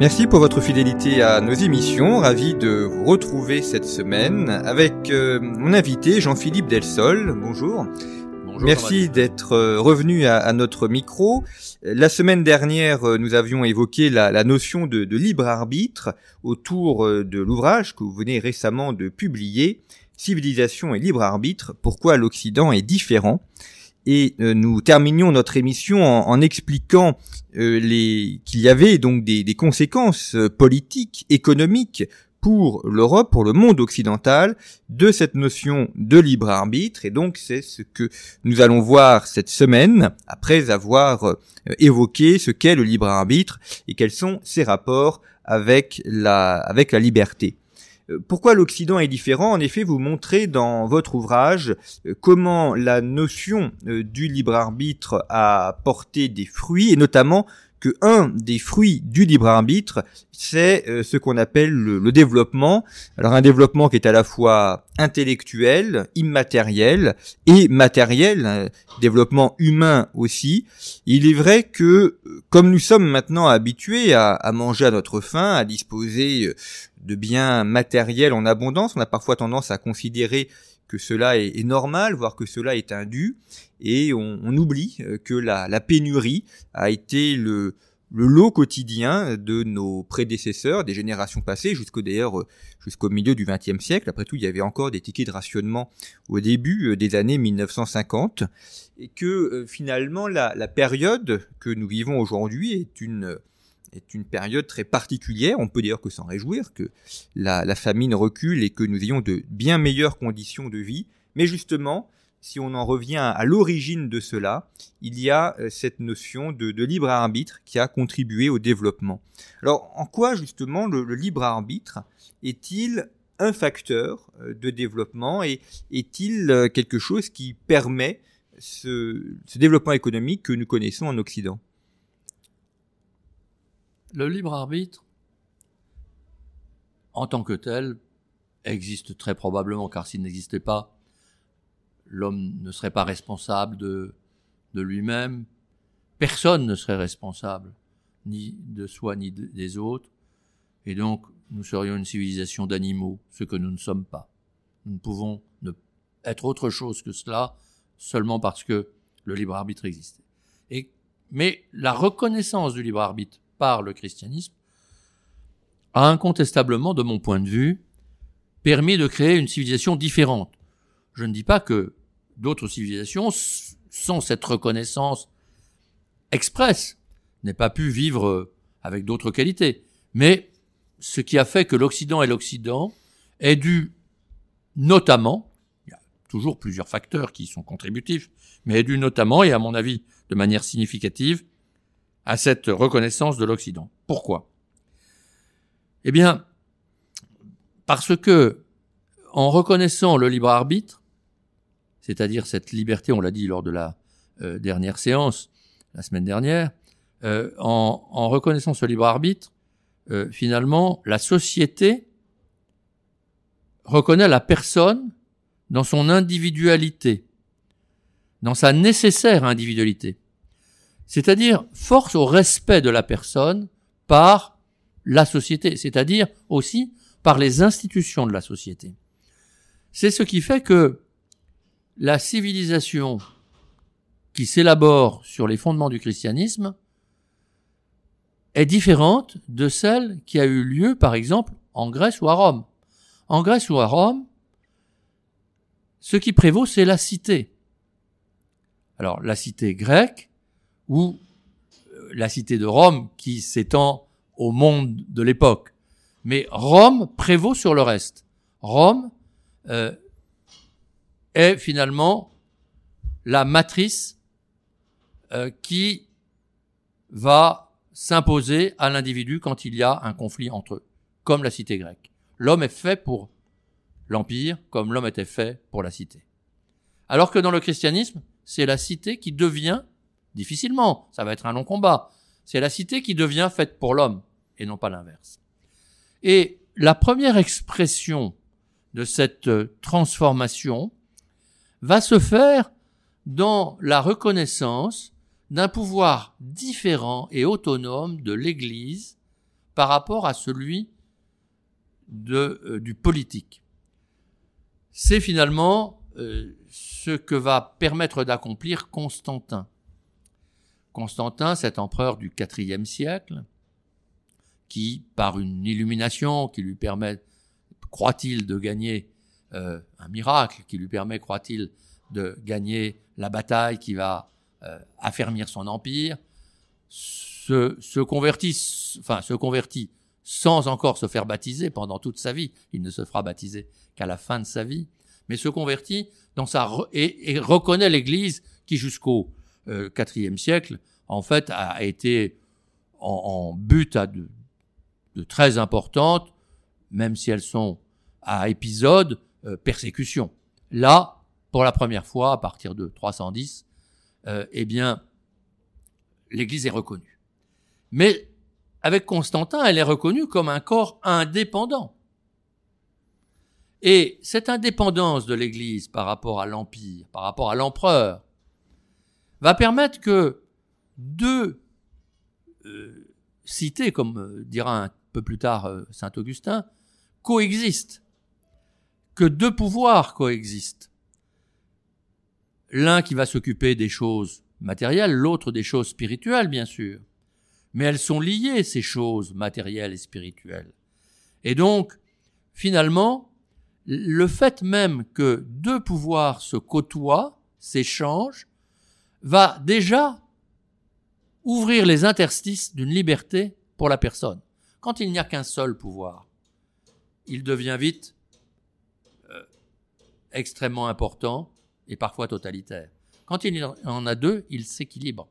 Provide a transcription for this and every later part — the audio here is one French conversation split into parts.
Merci pour votre fidélité à nos émissions. Ravi de vous retrouver cette semaine avec euh, mon invité Jean-Philippe Delsol. Bonjour. Bonjour, Merci d'être euh, revenu à, à notre micro. La semaine dernière, euh, nous avions évoqué la, la notion de, de libre arbitre autour de l'ouvrage que vous venez récemment de publier, Civilisation et libre arbitre, pourquoi l'Occident est différent. Et euh, nous terminions notre émission en, expliquant euh, qu'il y avait donc des, conséquences euh, politiques, économiques pour l'Europe, pour le monde occidental, de cette notion de libre arbitre. Et donc c'est ce que nous allons voir cette semaine, après avoir évoqué ce qu'est le libre arbitre et quels sont ses rapports avec la liberté. Euh, Pourquoi l'Occident est différent? En effet, vous montrez dans votre ouvrage euh, comment la notion euh, du libre arbitre a porté des fruits, et notamment que un des fruits du libre arbitre, c'est euh, ce qu'on appelle le, développement. Alors un développement qui est à la fois intellectuel, immatériel et matériel, un développement humain aussi. Il est vrai que euh, comme nous sommes maintenant habitués à, à manger à notre faim, à disposer euh, de biens matériels en abondance, on a parfois tendance à considérer que cela est, normal, voire que cela est indu, et on, oublie euh, que la, pénurie a été le, lot quotidien de nos prédécesseurs, des générations passées, jusqu'au d'ailleurs euh, jusqu'au milieu du XXe siècle. Après tout, il y avait encore des tickets de rationnement au début euh, des années 1950, et que finalement la période que nous vivons aujourd'hui est une est une période très particulière. On peut dire que s'en réjouir, que la, famine recule et que nous ayons de bien meilleures conditions de vie. Mais justement, si on en revient à l'origine de cela, il y a euh, cette notion de, libre arbitre qui a contribué au développement. Alors, en quoi justement le, libre arbitre est-il un facteur euh, de développement et est-il euh, quelque chose qui permet ce développement économique que nous connaissons en Occident? Le libre arbitre, en tant que tel, existe très probablement, car s'il n'existait pas, l'homme ne serait pas responsable de, lui-même, personne ne serait responsable, ni de soi ni de- des autres, et donc nous serions une civilisation d'animaux, ce que nous ne sommes pas. Nous ne pouvons être autre chose que cela seulement parce que le libre arbitre existait. Et, mais la reconnaissance du libre arbitre par le christianisme a incontestablement, de mon point de vue, permis de créer une civilisation différente. Je ne dis pas que d'autres civilisations, sans cette reconnaissance expresse, n'aient pas pu vivre euh, avec d'autres qualités. Mais ce qui a fait que l'Occident est l'Occident est dû notamment, il y a toujours plusieurs facteurs qui sont contributifs, mais est dû notamment, et à mon avis de manière significative, à cette reconnaissance de l'Occident. Pourquoi? Eh bien, parce que, en reconnaissant le libre arbitre, c'est-à-dire cette liberté, on l'a dit lors de la euh, dernière séance, la semaine dernière, euh, en, reconnaissant ce libre arbitre, euh, finalement, la société reconnaît la personne dans son individualité, dans sa nécessaire individualité. C'est-à-dire force au respect de la personne par la société, c'est-à-dire aussi par les institutions de la société. C'est ce qui fait que la civilisation qui s'élabore sur les fondements du christianisme est différente de celle qui a eu lieu, par exemple, en Grèce ou à Rome. En Grèce ou à Rome, ce qui prévaut, c'est la cité. Alors, la cité grecque ou euh, la cité de Rome qui s'étend au monde de l'époque. Mais Rome prévaut sur le reste. Rome euh, est finalement la matrice euh, qui va s'imposer à l'individu quand il y a un conflit entre eux, comme la cité grecque. L'homme est fait pour l'empire comme l'homme était fait pour la cité. Alors que dans le christianisme, c'est la cité qui devient, difficilement, ça va être un long combat, c'est la cité qui devient faite pour l'homme et non pas l'inverse. Et la première expression de cette transformation va se faire dans la reconnaissance d'un pouvoir différent et autonome de l'Église par rapport à celui euh, du politique. C'est finalement euh, ce que va permettre d'accomplir Constantin. Constantin, cet empereur du IVe siècle, qui, par une illumination qui lui permet, croit-il, de gagner euh, un miracle, qui lui permet, croit-il, de gagner la bataille qui va euh, affermir son empire, se, convertit, sans encore se faire baptiser pendant toute sa vie. Il ne se fera baptiser qu'à la fin de sa vie, mais se convertit dans sa et, reconnaît l'Église qui jusqu'au IVe siècle, en fait, a été en, en but à de, de, très importantes, même si elles sont à épisode, euh, persécution. Là, pour la première fois, à partir de 310, euh, eh bien, l'Église est reconnue. Mais avec Constantin, elle est reconnue comme un corps indépendant. Et cette indépendance de l'Église par rapport à l'Empire, par rapport à l'empereur, va permettre que deux euh, cités, comme euh, dira un peu plus tard Saint Augustin, coexistent, que deux pouvoirs coexistent l'un qui va s'occuper des choses matérielles, l'autre des choses spirituelles, bien sûr. Mais elles sont liées, ces choses matérielles et spirituelles. Et donc, finalement, le fait même que deux pouvoirs se côtoient, s'échangent, va déjà ouvrir les interstices d'une liberté pour la personne. Quand il n'y a qu'un seul pouvoir, il devient vite euh, extrêmement important et parfois totalitaire. Quand il en a deux, il s'équilibre.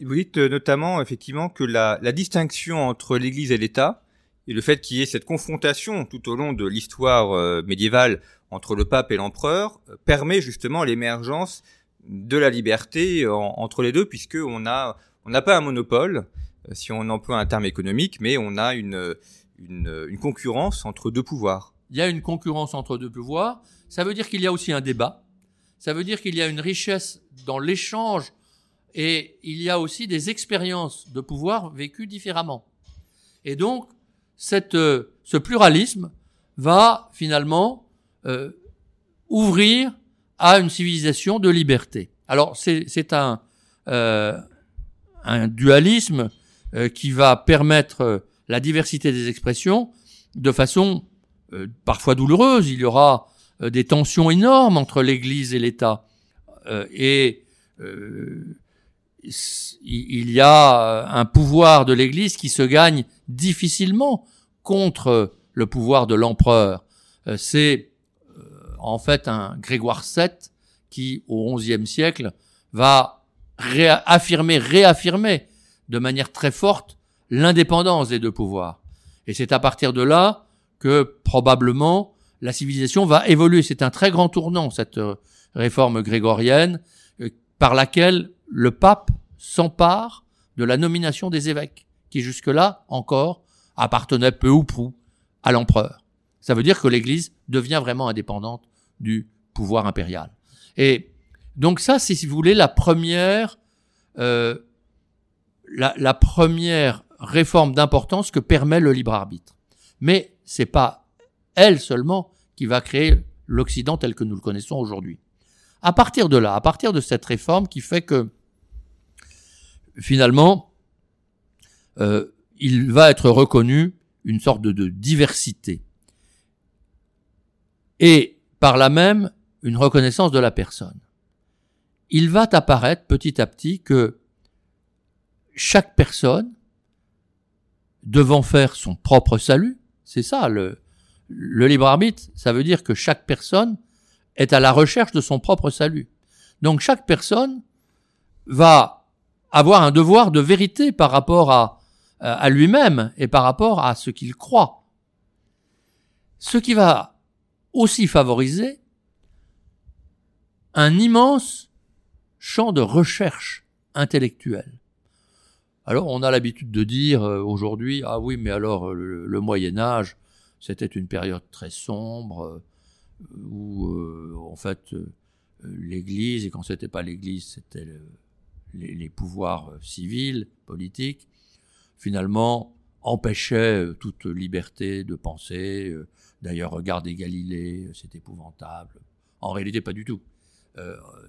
Vous dites euh, notamment effectivement que la, distinction entre l'Église et l'État et le fait qu'il y ait cette confrontation tout au long de l'histoire euh, médiévale entre le pape et l'empereur permet justement l'émergence de la liberté entre les deux puisque on on n'a pas un monopole si on emploie un terme économique mais on a une, une, une concurrence entre deux pouvoirs. Il y a une concurrence entre deux pouvoirs ça veut dire qu'il y a aussi un débat, ça veut dire qu'il y a une richesse dans l'échange et il y a aussi des expériences de pouvoir vécues différemment. Et donc, cette, euh, ce pluralisme va finalement euh, ouvrir à une civilisation de liberté. Alors, c'est un, euh, un dualisme euh, qui va permettre la diversité des expressions de façon parfois douloureuse. Il y aura euh, des tensions énormes entre l'Église et l'État. Euh, et euh, il y a un pouvoir de l'Église qui se gagne difficilement contre le pouvoir de l'empereur. C'est en fait un Grégoire VII qui, au XIe siècle, va réaffirmer, réaffirmer de manière très forte l'indépendance des deux pouvoirs. Et c'est à partir de là que probablement la civilisation va évoluer. C'est un très grand tournant, cette euh, réforme grégorienne, euh, par laquelle le pape s'empare de la nomination des évêques, qui jusque-là encore appartenaient peu ou prou à l'empereur. Ça veut dire que l'Église devient vraiment indépendante du pouvoir impérial. Et donc ça, c'est si vous voulez la première, euh, la, première réforme d'importance que permet le libre arbitre. Mais c'est pas elle seulement qui va créer l'Occident tel que nous le connaissons aujourd'hui. À partir de là, à partir de cette réforme qui fait que finalement, euh, il va être reconnu une sorte de, de diversité et par là même une reconnaissance de la personne. Il va apparaître petit à petit que chaque personne devant faire son propre salut, c'est ça le, le libre arbitre, ça veut dire que chaque personne est à la recherche de son propre salut. Donc chaque personne va avoir un devoir de vérité par rapport à, à lui-même et par rapport à ce qu'il croit. Ce qui va aussi favoriser un immense champ de recherche intellectuelle. Alors on a l'habitude de dire euh, aujourd'hui, ah oui, mais alors euh, le, Moyen Âge, c'était une période très sombre, euh, où en fait l'Église, et quand c'était pas l'Église, c'était les, les, pouvoirs civils, politiques, finalement empêchaient toute liberté de penser. D'ailleurs, regardez Galilée, c'est épouvantable. En réalité, pas du tout.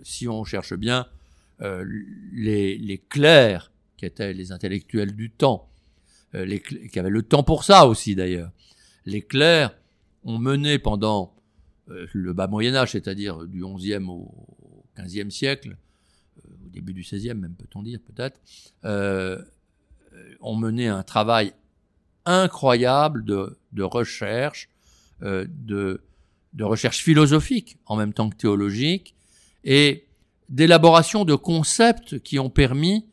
si on cherche bien, les, clercs qui étaient les intellectuels du temps, euh, qui avaient le temps pour ça aussi d'ailleurs. Les clercs ont mené pendant euh, le bas Moyen Âge, c'est-à-dire du XIe au XVe siècle, euh, au début du XVIe même peut-on dire peut-être, ont mené un travail incroyable de, de recherche, de, de recherche philosophique en même temps que théologique, et d'élaboration de concepts qui ont permis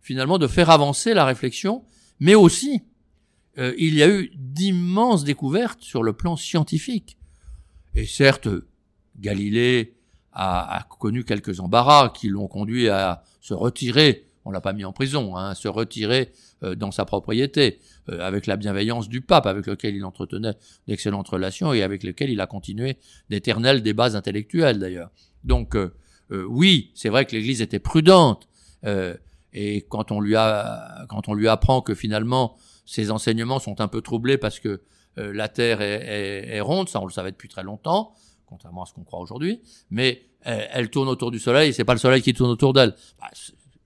finalement de faire avancer la réflexion, mais aussi euh, il y a eu d'immenses découvertes sur le plan scientifique. Et certes, Galilée a, connu quelques embarras qui l'ont conduit à se retirer, on l'a pas mis en prison, hein, se retirer euh, dans sa propriété, euh, avec la bienveillance du pape, avec lequel il entretenait d'excellentes relations et avec lequel il a continué d'éternels débats intellectuels d'ailleurs. Donc oui, c'est vrai que l'Église était prudente. Et quand on lui a, quand on lui apprend que finalement ses enseignements sont un peu troublés parce que euh, la Terre est, ronde, ça on le savait depuis très longtemps, contrairement à ce qu'on croit aujourd'hui, mais elle, tourne autour du Soleil, c'est pas le Soleil qui tourne autour d'elle. Bah,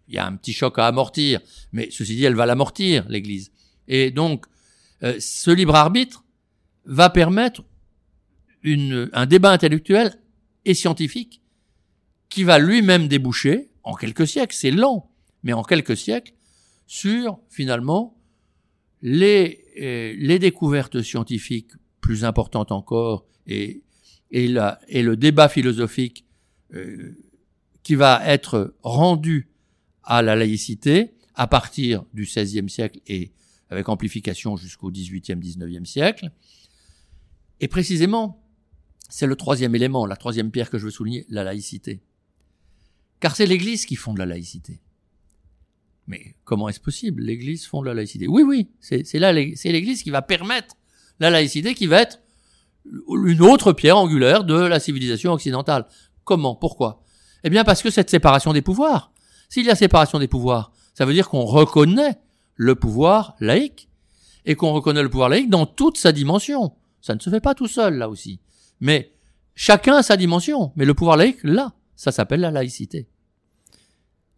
il y a un petit choc à amortir, mais ceci dit, elle va l'amortir, l'Église. Et donc, euh, ce libre arbitre va permettre une, un débat intellectuel et scientifique qui va lui-même déboucher, en quelques siècles, c'est lent, mais en quelques siècles, sur finalement les, euh, les découvertes scientifiques plus importantes encore et, et, la, et le débat philosophique euh, qui va être rendu à la laïcité à partir du XVIe siècle et avec amplification jusqu'au XVIIIe, XIXe siècle. Et précisément, c'est le troisième élément, la troisième pierre que je veux souligner, la laïcité. Car c'est l'Église qui fonde la laïcité. Mais comment est-ce possible? L'Église fonde la laïcité. Oui, oui, c'est c'est l'Église qui va permettre la laïcité, qui va être une autre pierre angulaire de la civilisation occidentale. Comment? Pourquoi? Eh bien, parce que cette séparation des pouvoirs. S'il y a séparation des pouvoirs, ça veut dire qu'on reconnaît le pouvoir laïque et qu'on reconnaît le pouvoir laïque dans toute sa dimension. Ça ne se fait pas tout seul là aussi. Mais chacun a sa dimension. Mais le pouvoir laïque, là, ça s'appelle la laïcité.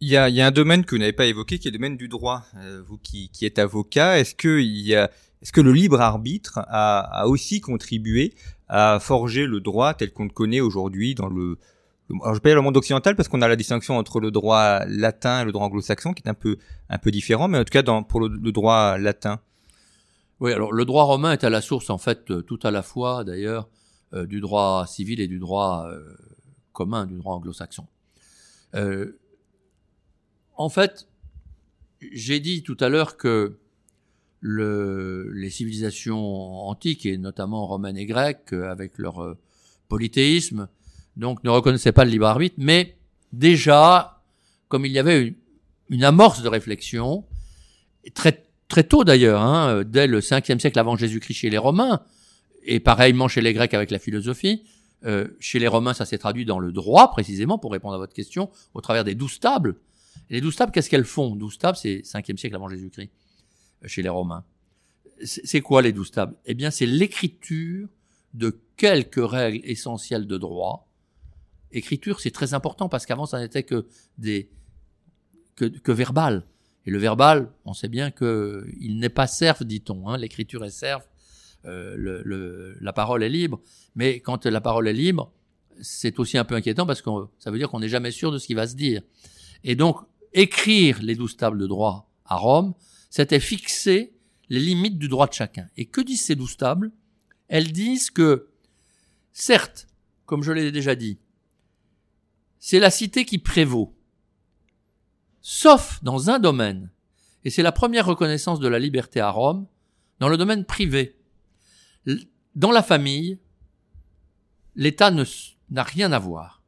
Il y, a, il y a, un domaine que vous n'avez pas évoqué, qui est le domaine du droit. Euh, vous qui, qui êtes avocat, est-ce que est-ce que le libre arbitre a, a, aussi contribué à forger le droit tel qu'on le connaît aujourd'hui dans le, alors je dire le monde occidental parce qu'on a la distinction entre le droit latin et le droit anglo-saxon qui est un peu un peu différent, mais en tout cas dans, pour le, droit latin. Oui, alors le droit romain est à la source en fait euh, tout à la fois d'ailleurs euh, du droit civil et du droit commun, du droit anglo-saxon. Euh, en fait, j'ai dit tout à l'heure que le, les civilisations antiques, et notamment romaines et grecques, avec leur euh, polythéisme, donc ne reconnaissaient pas le libre arbitre, mais déjà, comme il y avait une, une amorce de réflexion, très, très tôt d'ailleurs, hein, dès le 5e siècle avant Jésus-Christ chez les Romains, et pareillement chez les Grecs avec la philosophie, euh, chez les Romains ça s'est traduit dans le droit précisément, pour répondre à votre question, au travers des douze tables, les douze tables, qu'est-ce qu'elles font? Douze tables, c'est 5e siècle avant Jésus-Christ, euh, chez les Romains. C'est quoi les douze tables? Eh bien, c'est l'écriture de quelques règles essentielles de droit. Écriture, c'est très important parce qu'avant, ça n'était que des que, verbal. Et le verbal, on sait bien que il n'est pas serf, dit-on. Hein. L'écriture est serf, euh, la parole est libre. Mais quand la parole est libre, c'est aussi un peu inquiétant parce que ça veut dire qu'on n'est jamais sûr de ce qui va se dire. Et donc, écrire les douze tables de droit à Rome, c'était fixer les limites du droit de chacun. Et que disent ces douze tables? Elles disent que, certes, comme je l'ai déjà dit, c'est la cité qui prévaut. Sauf dans un domaine, et c'est la première reconnaissance de la liberté à Rome, dans le domaine privé. Dans la famille, l'État n'a rien à voir.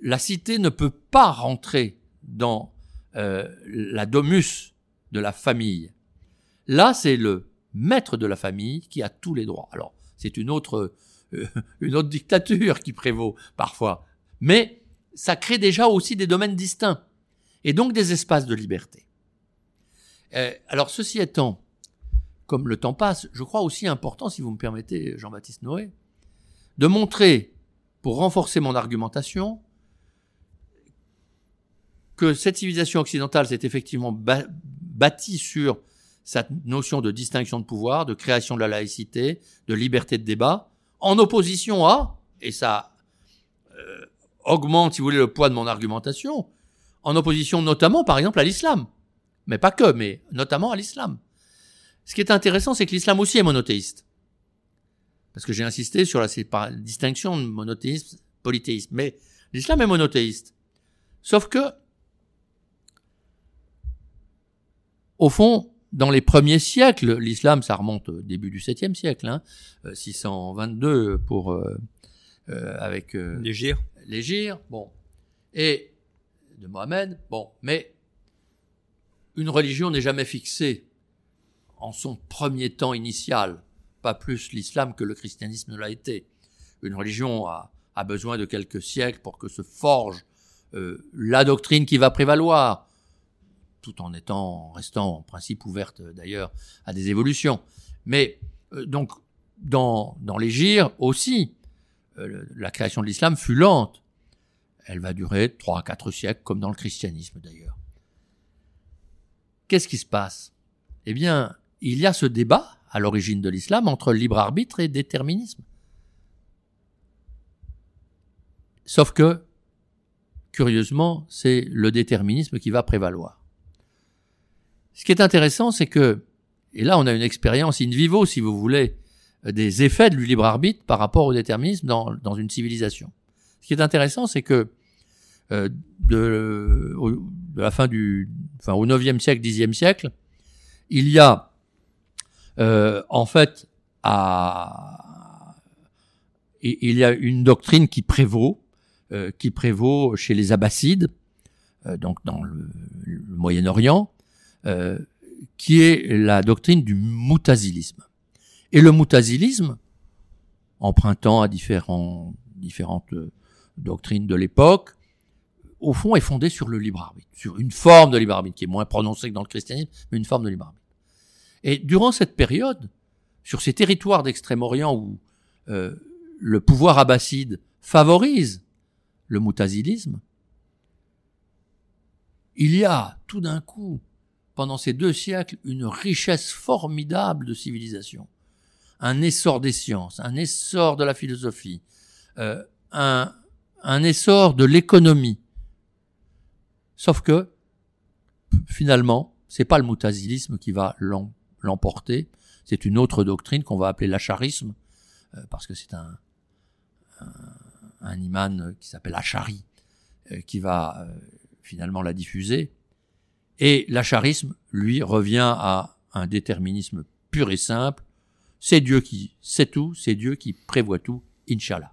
La cité ne peut pas rentrer dans euh, la domus de la famille. Là, c'est le maître de la famille qui a tous les droits. Alors, c'est une autre, euh, une autre dictature qui prévaut parfois. Mais ça crée déjà aussi des domaines distincts et donc des espaces de liberté. Euh, alors, ceci étant, comme le temps passe, je crois aussi important, si vous me permettez, Jean-Baptiste Noé, de montrer, pour renforcer mon argumentation, que cette civilisation occidentale s'est effectivement bâtie sur cette notion de distinction de pouvoir, de création de la laïcité, de liberté de débat, en opposition à, et ça augmente, si vous voulez, le poids de mon argumentation, en opposition notamment, par exemple, à l'islam. Mais pas que, mais notamment à l'islam. Ce qui est intéressant, c'est que l'islam aussi est monothéiste. Parce que j'ai insisté sur la distinction de monothéisme, polythéisme. Mais l'islam est monothéiste. Sauf que, au fond, dans les premiers siècles, l'islam, ça remonte au début du 7e siècle, hein, 622 euh, pour euh, euh, avec euh, les bon, et de Mohamed, bon, mais une religion n'est jamais fixée en son premier temps initial, pas plus l'islam que le christianisme ne l'a été. Une religion a, besoin de quelques siècles pour que se forge euh, la doctrine qui va prévaloir, tout en étant, restant en principe ouverte d'ailleurs à des évolutions. Mais euh, donc dans, dans les gires aussi, euh, la création de l'islam fut lente. Elle va durer trois à quatre siècles, comme dans le christianisme d'ailleurs. Qu'est-ce qui se passe? Eh bien, il y a ce débat à l'origine de l'islam entre libre arbitre et déterminisme. Sauf que, curieusement, c'est le déterminisme qui va prévaloir. Ce qui est intéressant, c'est que, et là on a une expérience in vivo, si vous voulez, des effets du libre arbitre par rapport au déterminisme dans, dans une civilisation. Ce qui est intéressant, c'est que euh, de, de, la fin du, enfin au 9e siècle, 10e siècle, il y a euh, en fait à, il y a une doctrine qui prévaut, euh, qui prévaut chez les Abbassides, euh, donc dans le, le Moyen-Orient, euh, qui est la doctrine du moutazilisme. Et le moutazilisme, empruntant à différentes doctrines de l'époque, au fond, est fondé sur le libre arbitre, sur une forme de libre arbitre qui est moins prononcée que dans le christianisme, mais une forme de libre arbitre. Et durant cette période, sur ces territoires d'Extrême-Orient où euh, le pouvoir abbasside favorise le moutazilisme, il y a tout d'un coup, pendant ces deux siècles, une richesse formidable de civilisation, un essor des sciences, un essor de la philosophie, euh, un, essor de l'économie, Sauf que, finalement, c'est pas le moutazilisme qui va l'emporter, c'est une autre doctrine qu'on va appeler l'acharisme, euh, parce que c'est un, un, qui s'appelle Achari, euh, qui va finalement la diffuser. Et l'acharisme, lui, revient à un déterminisme pur et simple. C'est Dieu qui sait tout, c'est Dieu qui prévoit tout, Inch'Allah.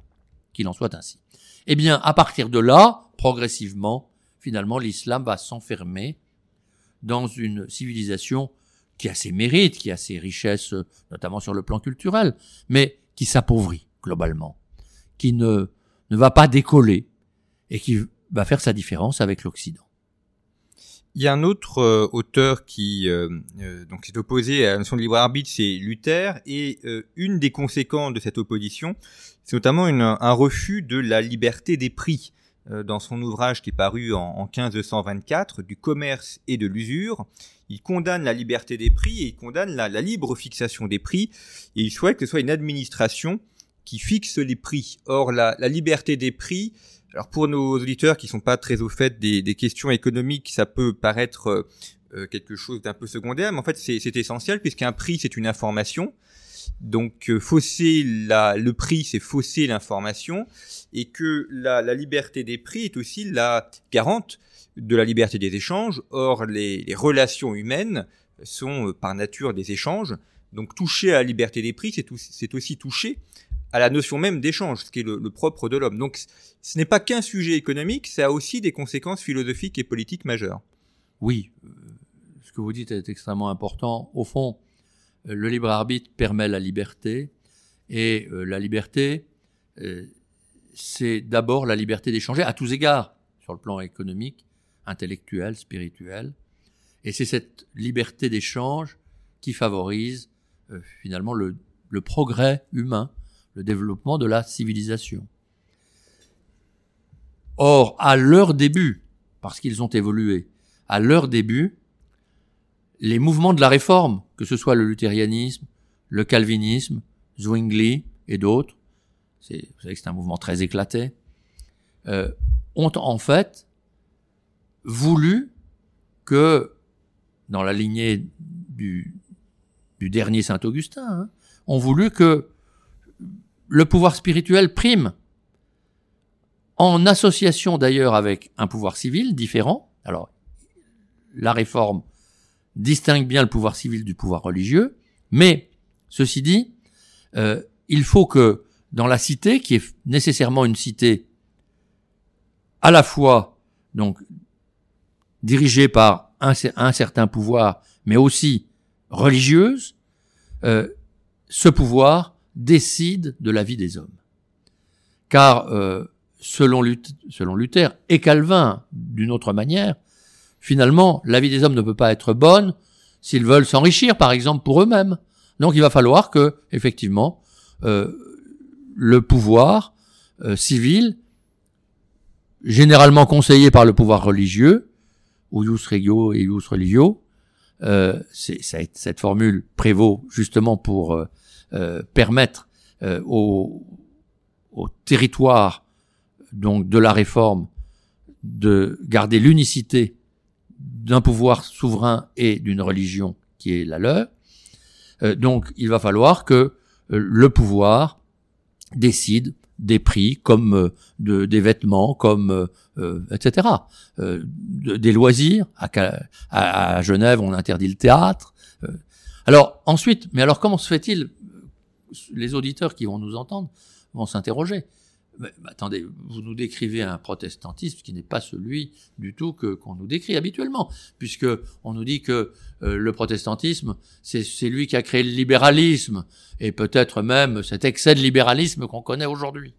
Qu'il en soit ainsi. Eh bien, à partir de là, progressivement, finalement l'islam va s'enfermer dans une civilisation qui a ses mérites, qui a ses richesses, notamment sur le plan culturel, mais qui s'appauvrit globalement, qui ne, ne va pas décoller et qui va faire sa différence avec l'Occident. Il y a un autre euh, auteur qui euh, euh, donc s'est opposé à la notion de libre arbitre, c'est Luther, et une des conséquences de cette opposition, c'est notamment un refus de la liberté des prix. Euh, dans son ouvrage qui est paru en, 1524, du commerce et de l'usure. Il condamne la liberté des prix et il condamne la, libre fixation des prix et il souhaite que ce soit une administration qui fixe les prix. Or, la, liberté des prix, alors pour nos auditeurs qui sont pas très au fait des, questions économiques, ça peut paraître euh, euh, quelque chose d'un peu secondaire, mais en fait c'est essentiel puisqu'un prix c'est une information Donc euh, fausser la, le prix, c'est fausser l'information, et que la, la, liberté des prix est aussi la garante de la liberté des échanges. Or, les, les relations humaines sont euh, par nature des échanges. Donc toucher à la liberté des prix, c'est aussi toucher à la notion même d'échange, ce qui est le, propre de l'homme. Donc ce n'est pas qu'un sujet économique, ça a aussi des conséquences philosophiques et politiques majeures. Oui, euh, ce que vous dites est extrêmement important. Au fond, euh, le libre arbitre permet la liberté, et euh, la liberté, c'est d'abord la liberté d'échanger à tous égards, sur le plan économique, intellectuel, spirituel, et c'est cette liberté d'échange qui favorise finalement le, le progrès humain, le développement de la civilisation. Or, à leur début, parce qu'ils ont évolué, à leur début, les mouvements de la réforme, que ce soit le luthérianisme, le calvinisme, Zwingli et d'autres, vous savez que c'est un mouvement très éclaté, euh, ont en fait voulu que, dans la lignée du, dernier Saint Augustin, hein, ont voulu que le pouvoir spirituel prime, en association d'ailleurs avec un pouvoir civil différent. Alors, la réforme distingue bien le pouvoir civil du pouvoir religieux, mais ceci dit, euh, il faut que dans la cité, qui est nécessairement une cité à la fois donc dirigée par un, certain pouvoir, mais aussi religieuse, euh, ce pouvoir décide de la vie des hommes. Car euh, selon, Luther, et Calvin d'une autre manière, finalement, la vie des hommes ne peut pas être bonne s'ils veulent s'enrichir, par exemple, pour eux-mêmes. Donc il va falloir que, effectivement, euh, le pouvoir euh, civil, généralement conseillé par le pouvoir religieux, ou regio et ius religio, cette formule prévaut justement pour euh, permettre euh, au, au, territoire donc de la réforme de garder l'unicité d'un pouvoir souverain et d'une religion qui est la leur. Euh, donc il va falloir que le pouvoir décide des prix comme de, des vêtements, comme etc. des loisirs. À, à, Genève, on interdit le théâtre. alors ensuite, mais alors comment se fait-il les auditeurs qui vont nous entendre vont s'interroger. Mais, attendez, vous nous décrivez un protestantisme qui n'est pas celui du tout que qu'on nous décrit habituellement, puisque on nous dit que euh, le protestantisme, c'est lui qui a créé le libéralisme et peut-être même cet excès de libéralisme qu'on connaît aujourd'hui.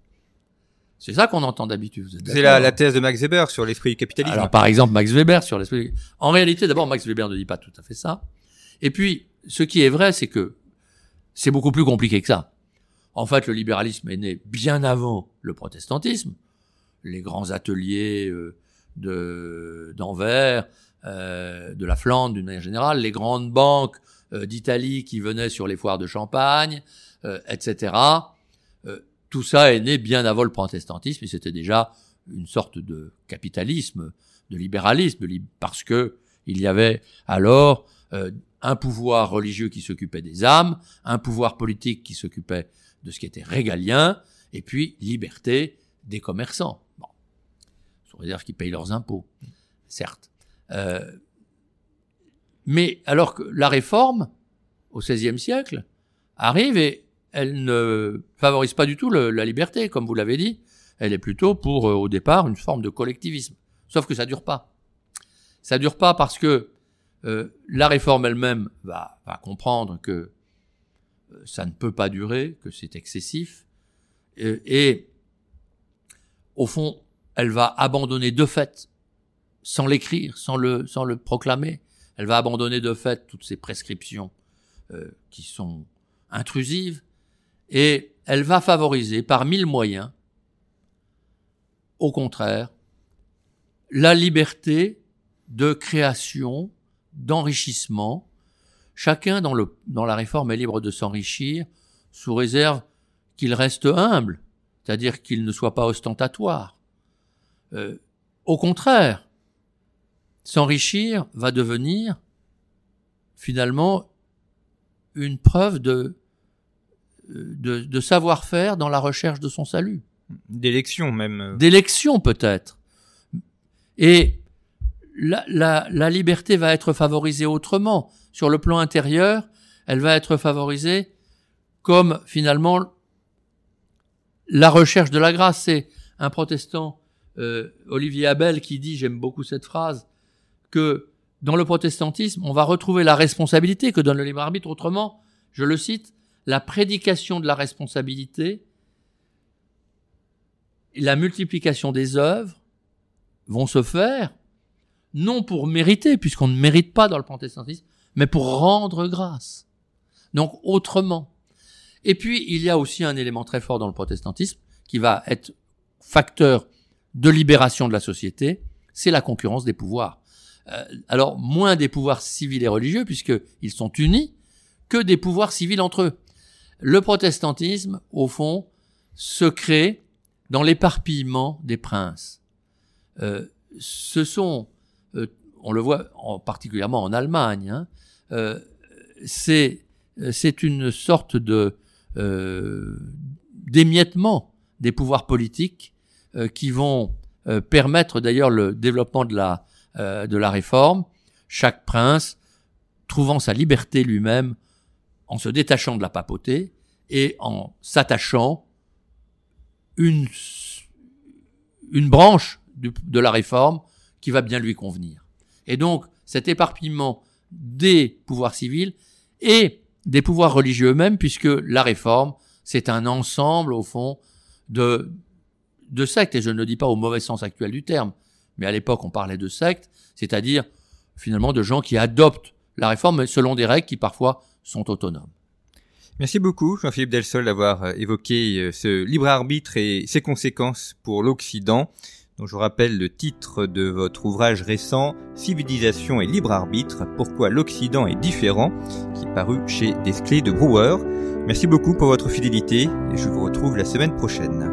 C'est ça qu'on entend d'habitude. C'est la, la, thèse de Max Weber sur l'esprit du capitalisme. Alors par exemple Max Weber sur l'esprit. En réalité, d'abord Max Weber ne dit pas tout à fait ça. Et puis, ce qui est vrai, c'est que c'est beaucoup plus compliqué que ça. En fait, le libéralisme est né bien avant le protestantisme. Les grands ateliers euh, de d'Anvers, euh, de la Flandre d'une manière générale, les grandes banques euh, d'Italie qui venaient sur les foires de Champagne, etc. tout ça est né bien avant le protestantisme et c'était déjà une sorte de capitalisme, de libéralisme, parce que il y avait alors un pouvoir religieux qui s'occupait des âmes, un pouvoir politique qui s'occupait de ce qui était régalien, et puis liberté des commerçants. Bon, sous réserve qu'ils payent leurs impôts, certes. Euh, mais alors que la réforme, au XVIe siècle, arrive et elle ne favorise pas du tout la liberté, comme vous l'avez dit. Elle est plutôt pour, euh, au départ, une forme de collectivisme. Sauf que ça dure pas. Ça dure pas parce que euh, la réforme elle-même va, comprendre que euh, ça ne peut pas durer, que c'est excessif, et, au fond, elle va abandonner de fait, sans l'écrire, sans le, sans le proclamer, elle va abandonner de fait toutes ces prescriptions euh, qui sont intrusives, et elle va favoriser par mille moyens, au contraire, la liberté de création d'enrichissement. Chacun dans, le, dans la réforme est libre de s'enrichir sous réserve qu'il reste humble, c'est-à-dire qu'il ne soit pas ostentatoire. Euh, au contraire, s'enrichir va devenir finalement une preuve de de, de savoir-faire dans la recherche de son salut. D'élection même. D'élection peut-être. Et la, liberté va être favorisée autrement. Sur le plan intérieur, elle va être favorisée comme finalement la recherche de la grâce. C'est un protestant, euh, Olivier Abel, qui dit, j'aime beaucoup cette phrase, que dans le protestantisme, on va retrouver la responsabilité que donne le libre arbitre. Autrement, je le cite, la prédication de la responsabilité la multiplication des œuvres vont se faire non pour mériter, puisqu'on ne mérite pas dans le protestantisme, mais pour rendre grâce. Donc autrement. Et puis, il y a aussi un élément très fort dans le protestantisme qui va être facteur de libération de la société, c'est la concurrence des pouvoirs. Euh, alors, moins des pouvoirs civils et religieux, puisqu'ils sont unis, que des pouvoirs civils entre eux. Le protestantisme, au fond, se crée dans l'éparpillement des princes. Euh, ce sont, on le voit en, particulièrement en Allemagne, hein, euh, c'est c'est une sorte de euh, d'émiettement des pouvoirs politiques euh, qui vont euh, permettre d'ailleurs le développement de la euh, réforme. Chaque prince trouvant sa liberté lui-même en se détachant de la papauté et en s'attachant une une branche de la réforme qui va bien lui convenir. Et donc cet éparpillement des pouvoirs civils et des pouvoirs religieux eux-mêmes, puisque la réforme, c'est un ensemble, au fond, de, de sectes, et je ne le dis pas au mauvais sens actuel du terme, mais à l'époque on parlait de sectes, c'est-à-dire finalement de gens qui adoptent la réforme selon des règles qui parfois sont autonomes. Merci beaucoup, Jean-Philippe Delsol, d'avoir euh, évoqué euh, ce libre arbitre et ses conséquences pour l'Occident. Donc, je rappelle le titre de votre ouvrage récent, Civilisation et libre arbitre, pourquoi l'Occident est différent, qui est paru chez Desclés de Brouwer. Merci beaucoup pour votre fidélité et je vous retrouve la semaine prochaine.